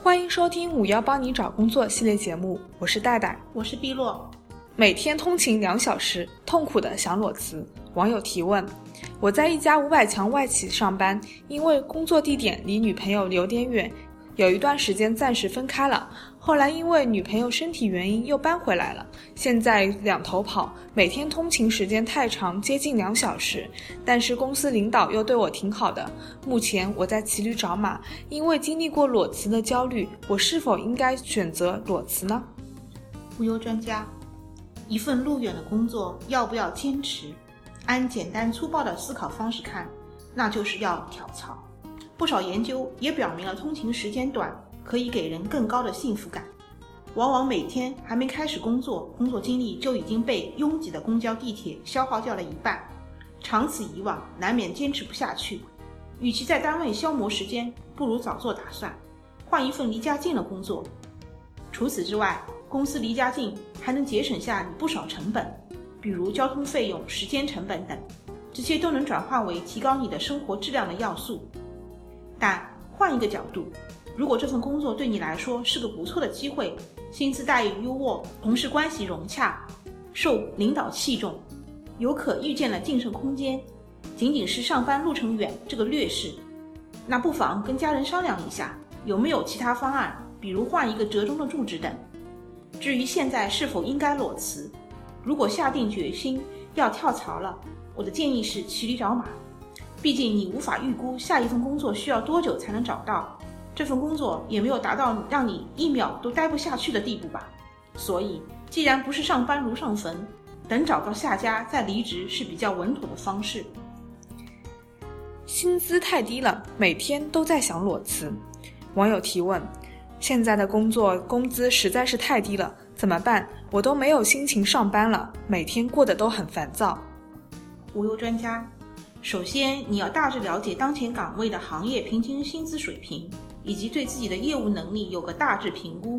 欢迎收听五幺帮你找工作系列节目，我是戴戴，我是碧落。每天通勤两小时，痛苦的想裸辞。网友提问：我在一家五百强外企上班，因为工作地点离女朋友有点远，有一段时间暂时分开了。后来因为女朋友身体原因又搬回来了，现在两头跑，每天通勤时间太长，接近两小时。但是公司领导又对我挺好的。目前我在骑驴找马，因为经历过裸辞的焦虑，我是否应该选择裸辞呢？无忧专家，一份路远的工作要不要坚持？按简单粗暴的思考方式看，那就是要跳槽。不少研究也表明了，通勤时间短。可以给人更高的幸福感。往往每天还没开始工作，工作精力就已经被拥挤的公交、地铁消耗掉了一半。长此以往，难免坚持不下去。与其在单位消磨时间，不如早做打算，换一份离家近的工作。除此之外，公司离家近还能节省下你不少成本，比如交通费用、时间成本等，这些都能转化为提高你的生活质量的要素。但换一个角度。如果这份工作对你来说是个不错的机会，薪资待遇优渥，同事关系融洽，受领导器重，有可预见的晋升空间，仅仅是上班路程远这个劣势，那不妨跟家人商量一下，有没有其他方案，比如换一个折中的住址等。至于现在是否应该裸辞，如果下定决心要跳槽了，我的建议是骑驴找马，毕竟你无法预估下一份工作需要多久才能找到。这份工作也没有达到让你一秒都待不下去的地步吧？所以，既然不是上班如上坟，等找到下家再离职是比较稳妥的方式。薪资太低了，每天都在想裸辞。网友提问：现在的工作工资实在是太低了，怎么办？我都没有心情上班了，每天过得都很烦躁。无忧专家，首先你要大致了解当前岗位的行业平均薪资水平。以及对自己的业务能力有个大致评估。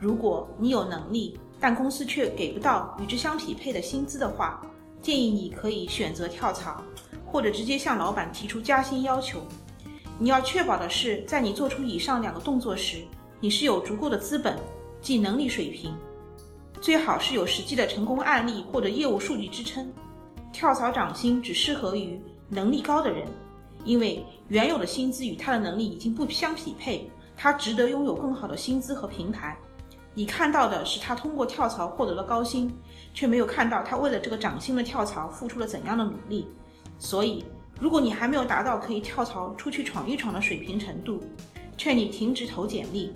如果你有能力，但公司却给不到与之相匹配的薪资的话，建议你可以选择跳槽，或者直接向老板提出加薪要求。你要确保的是，在你做出以上两个动作时，你是有足够的资本即能力水平，最好是有实际的成功案例或者业务数据支撑。跳槽涨薪只适合于能力高的人。因为原有的薪资与他的能力已经不相匹配，他值得拥有更好的薪资和平台。你看到的是他通过跳槽获得了高薪，却没有看到他为了这个涨薪的跳槽付出了怎样的努力。所以，如果你还没有达到可以跳槽出去闯一闯的水平程度，劝你停止投简历，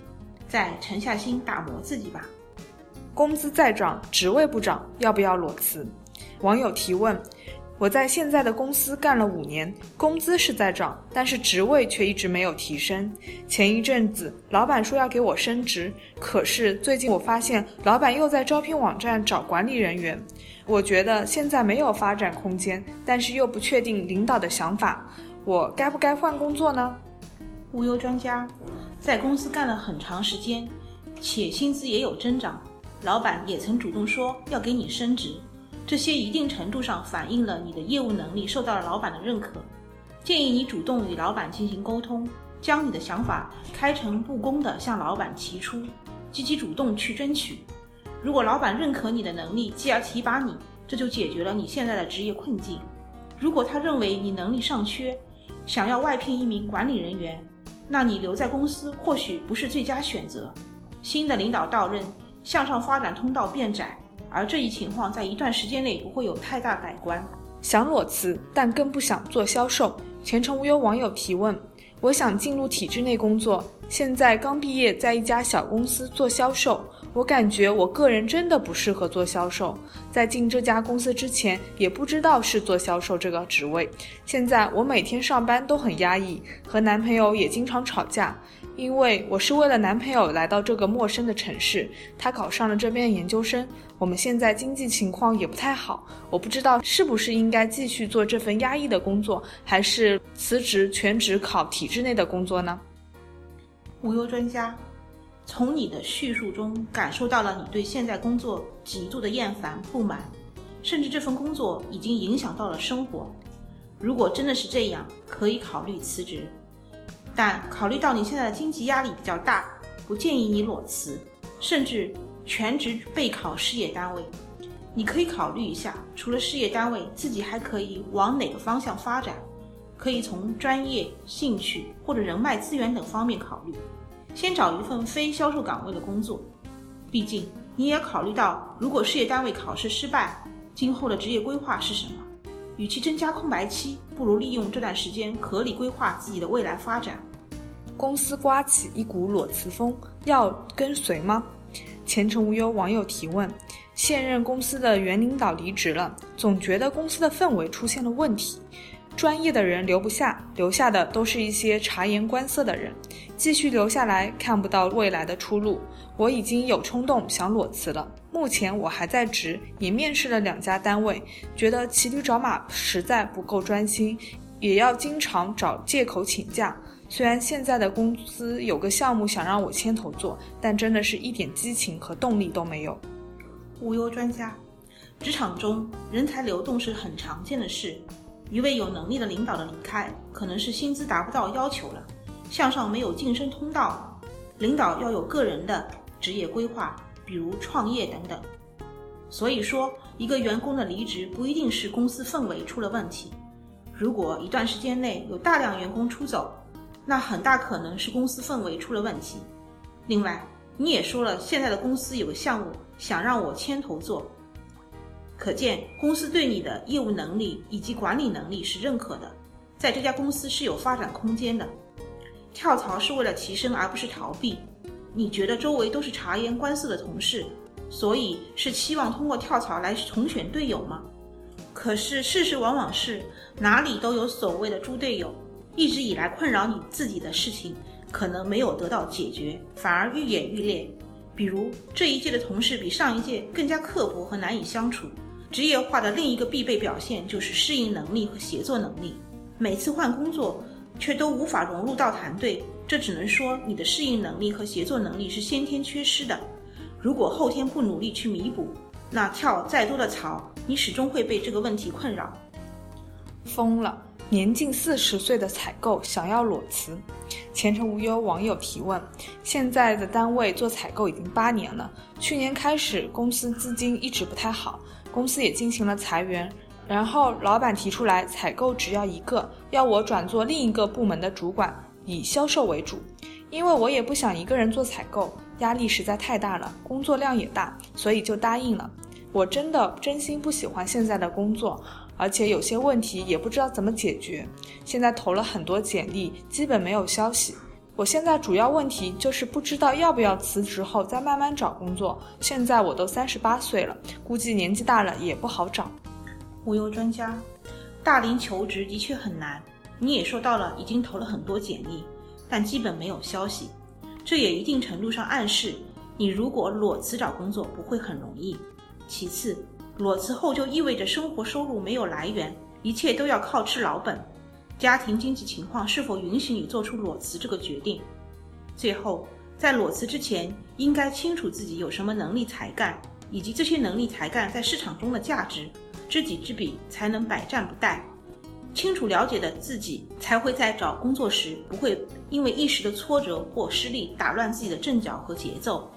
再沉下心打磨自己吧。工资再涨，职位不涨，要不要裸辞？网友提问。我在现在的公司干了五年，工资是在涨，但是职位却一直没有提升。前一阵子，老板说要给我升职，可是最近我发现老板又在招聘网站找管理人员。我觉得现在没有发展空间，但是又不确定领导的想法，我该不该换工作呢？无忧专家，在公司干了很长时间，且薪资也有增长，老板也曾主动说要给你升职。这些一定程度上反映了你的业务能力受到了老板的认可，建议你主动与老板进行沟通，将你的想法开诚布公地向老板提出，积极主动去争取。如果老板认可你的能力，继而提拔你，这就解决了你现在的职业困境。如果他认为你能力尚缺，想要外聘一名管理人员，那你留在公司或许不是最佳选择。新的领导到任，向上发展通道变窄。而这一情况在一段时间内不会有太大改观。想裸辞，但更不想做销售。前程无忧网友提问：我想进入体制内工作，现在刚毕业，在一家小公司做销售。我感觉我个人真的不适合做销售，在进这家公司之前也不知道是做销售这个职位。现在我每天上班都很压抑，和男朋友也经常吵架，因为我是为了男朋友来到这个陌生的城市，他考上了这边的研究生。我们现在经济情况也不太好，我不知道是不是应该继续做这份压抑的工作，还是辞职全职考体制内的工作呢？无忧专家。从你的叙述中感受到了你对现在工作极度的厌烦、不满，甚至这份工作已经影响到了生活。如果真的是这样，可以考虑辞职。但考虑到你现在的经济压力比较大，不建议你裸辞，甚至全职备考事业单位。你可以考虑一下，除了事业单位，自己还可以往哪个方向发展？可以从专业、兴趣或者人脉资源等方面考虑。先找一份非销售岗位的工作，毕竟你也考虑到，如果事业单位考试失败，今后的职业规划是什么？与其增加空白期，不如利用这段时间合理规划自己的未来发展。公司刮起一股裸辞风，要跟随吗？前程无忧网友提问：现任公司的原领导离职了，总觉得公司的氛围出现了问题，专业的人留不下，留下的都是一些察言观色的人，继续留下来看不到未来的出路。我已经有冲动想裸辞了。目前我还在职，也面试了两家单位，觉得骑驴找马实在不够专心，也要经常找借口请假。虽然现在的公司有个项目想让我牵头做，但真的是一点激情和动力都没有。无忧专家，职场中人才流动是很常见的事。一位有能力的领导的离开，可能是薪资达不到要求了，向上没有晋升通道，领导要有个人的。职业规划，比如创业等等。所以说，一个员工的离职不一定是公司氛围出了问题。如果一段时间内有大量员工出走，那很大可能是公司氛围出了问题。另外，你也说了，现在的公司有个项目想让我牵头做，可见公司对你的业务能力以及管理能力是认可的，在这家公司是有发展空间的。跳槽是为了提升，而不是逃避。你觉得周围都是察言观色的同事，所以是期望通过跳槽来重选队友吗？可是事实往往是哪里都有所谓的猪队友，一直以来困扰你自己的事情可能没有得到解决，反而愈演愈烈。比如这一届的同事比上一届更加刻薄和难以相处。职业化的另一个必备表现就是适应能力和协作能力，每次换工作却都无法融入到团队。这只能说你的适应能力和协作能力是先天缺失的。如果后天不努力去弥补，那跳再多的槽，你始终会被这个问题困扰。疯了！年近四十岁的采购想要裸辞。前程无忧网友提问：现在的单位做采购已经八年了，去年开始公司资金一直不太好，公司也进行了裁员，然后老板提出来采购只要一个，要我转做另一个部门的主管。以销售为主，因为我也不想一个人做采购，压力实在太大了，工作量也大，所以就答应了。我真的真心不喜欢现在的工作，而且有些问题也不知道怎么解决。现在投了很多简历，基本没有消息。我现在主要问题就是不知道要不要辞职后再慢慢找工作。现在我都三十八岁了，估计年纪大了也不好找。无忧专家，大龄求职的确很难。你也说到了，已经投了很多简历，但基本没有消息，这也一定程度上暗示你如果裸辞找工作不会很容易。其次，裸辞后就意味着生活收入没有来源，一切都要靠吃老本，家庭经济情况是否允许你做出裸辞这个决定？最后，在裸辞之前，应该清楚自己有什么能力才干，以及这些能力才干在市场中的价值，知己知彼，才能百战不殆。清楚了解的自己，才会在找工作时不会因为一时的挫折或失利打乱自己的阵脚和节奏。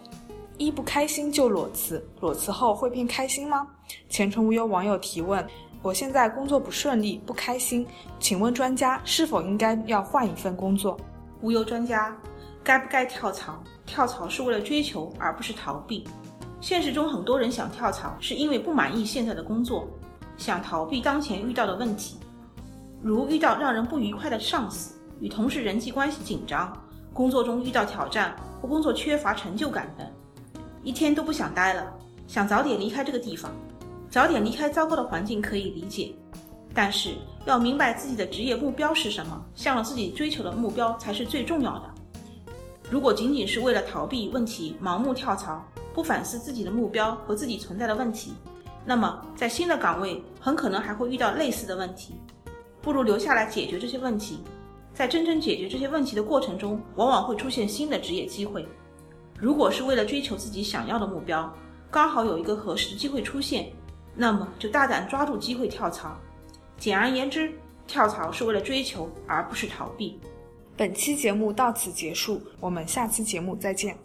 一不开心就裸辞，裸辞后会变开心吗？前程无忧网友提问：我现在工作不顺利，不开心，请问专家是否应该要换一份工作？无忧专家，该不该跳槽？跳槽是为了追求，而不是逃避。现实中很多人想跳槽，是因为不满意现在的工作，想逃避当前遇到的问题。如遇到让人不愉快的上司，与同事人际关系紧张，工作中遇到挑战或工作缺乏成就感等，一天都不想待了，想早点离开这个地方，早点离开糟糕的环境可以理解，但是要明白自己的职业目标是什么，向着自己追求的目标才是最重要的。如果仅仅是为了逃避问题盲目跳槽，不反思自己的目标和自己存在的问题，那么在新的岗位很可能还会遇到类似的问题。不如留下来解决这些问题，在真正解决这些问题的过程中，往往会出现新的职业机会。如果是为了追求自己想要的目标，刚好有一个合适的机会出现，那么就大胆抓住机会跳槽。简而言之，跳槽是为了追求，而不是逃避。本期节目到此结束，我们下期节目再见。